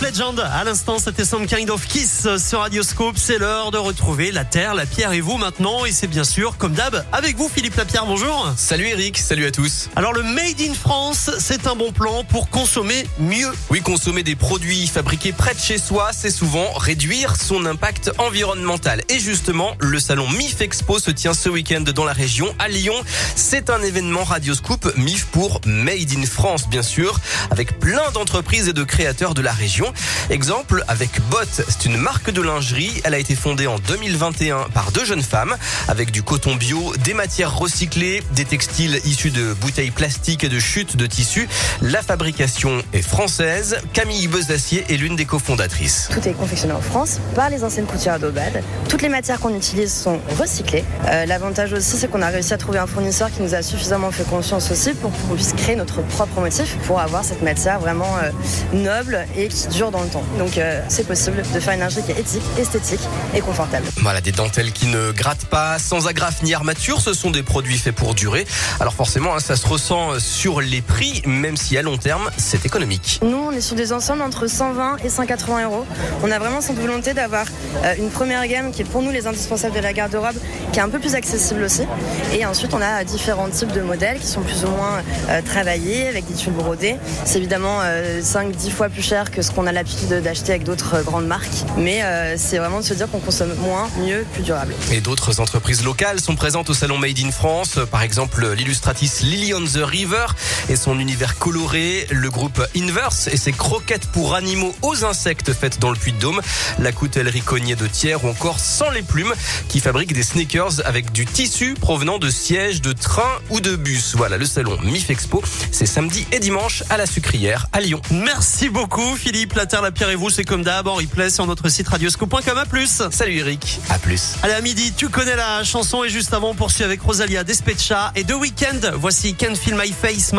Legend. À l'instant, c'était Some Kind of Kiss sur Radioscope. C'est l'heure de retrouver la Terre, la Pierre et vous maintenant. Et c'est bien sûr, comme d'hab, avec vous, Philippe Lapierre. Bonjour. Salut Eric, salut à tous. Alors, le Made in France, c'est un bon plan pour consommer mieux. Oui, consommer des produits fabriqués près de chez soi, c'est souvent réduire son impact environnemental. Et justement, le salon MIF Expo se tient ce week-end dans la région, à Lyon. C'est un événement Radioscoop MIF pour Made in France, bien sûr, avec plein d'entreprises et de créateurs de la région. Exemple avec Bot, c'est une marque de lingerie. Elle a été fondée en 2021 par deux jeunes femmes avec du coton bio, des matières recyclées, des textiles issus de bouteilles plastiques et de chutes de tissus. La fabrication est française. Camille Bezacier est l'une des cofondatrices. Tout est confectionné en France par les anciennes couturières d'Aubade. Toutes les matières qu'on utilise sont recyclées. Euh, L'avantage aussi, c'est qu'on a réussi à trouver un fournisseur qui nous a suffisamment fait confiance aussi pour qu'on puisse créer notre propre motif pour avoir cette matière vraiment euh, noble et qui dure dans le temps. Donc euh, c'est possible de faire une lingerie qui est éthique, esthétique et confortable. Voilà, des dentelles qui ne grattent pas, sans agrafe ni armature. Ce sont des produits faits pour durer. Alors forcément, hein, ça se ressent sur les prix, même si à long terme, c'est économique. Nous, on est sur des ensembles entre 120 et 180 euros. On a vraiment cette volonté d'avoir euh, une première gamme qui est pour nous les indispensables de la garde-robe, qui est un peu plus accessible aussi. Et ensuite, on a différents types de modèles qui sont plus ou moins euh, travaillés avec des tubes brodés. C'est évidemment 5-10 fois plus cher que ce qu'on a l'habitude d'acheter avec d'autres euh, grandes marques. Mais euh, c'est vraiment de se dire qu'on consomme moins, mieux, plus durable. Et d'autres entreprises locales sont présentes au salon Made in France. Par exemple, l'illustratrice Lily on the River et son univers coloré, le groupe Inverse et ses croquettes pour animaux aux insectes faites dans le Puy-de-Dôme, la coutellerie Cognier de Thiers ou encore Sans les plumes qui fabrique des sneakers avec du tissu provenant de sièges de train ou de bus. Voilà, le salon MIF Expo, c'est samedi et dimanche à la Sucrière à Lyon. Merci beaucoup, Philippe. La Terre, la Pierre et vous, c'est comme d'hab en replay sur notre site radioscope.com. À plus. Salut Eric, à plus. Allez, à midi, tu connais la chanson et juste avant, on poursuit avec Rosalia Despecha et The Weeknd. Voici Can't Feel My Face.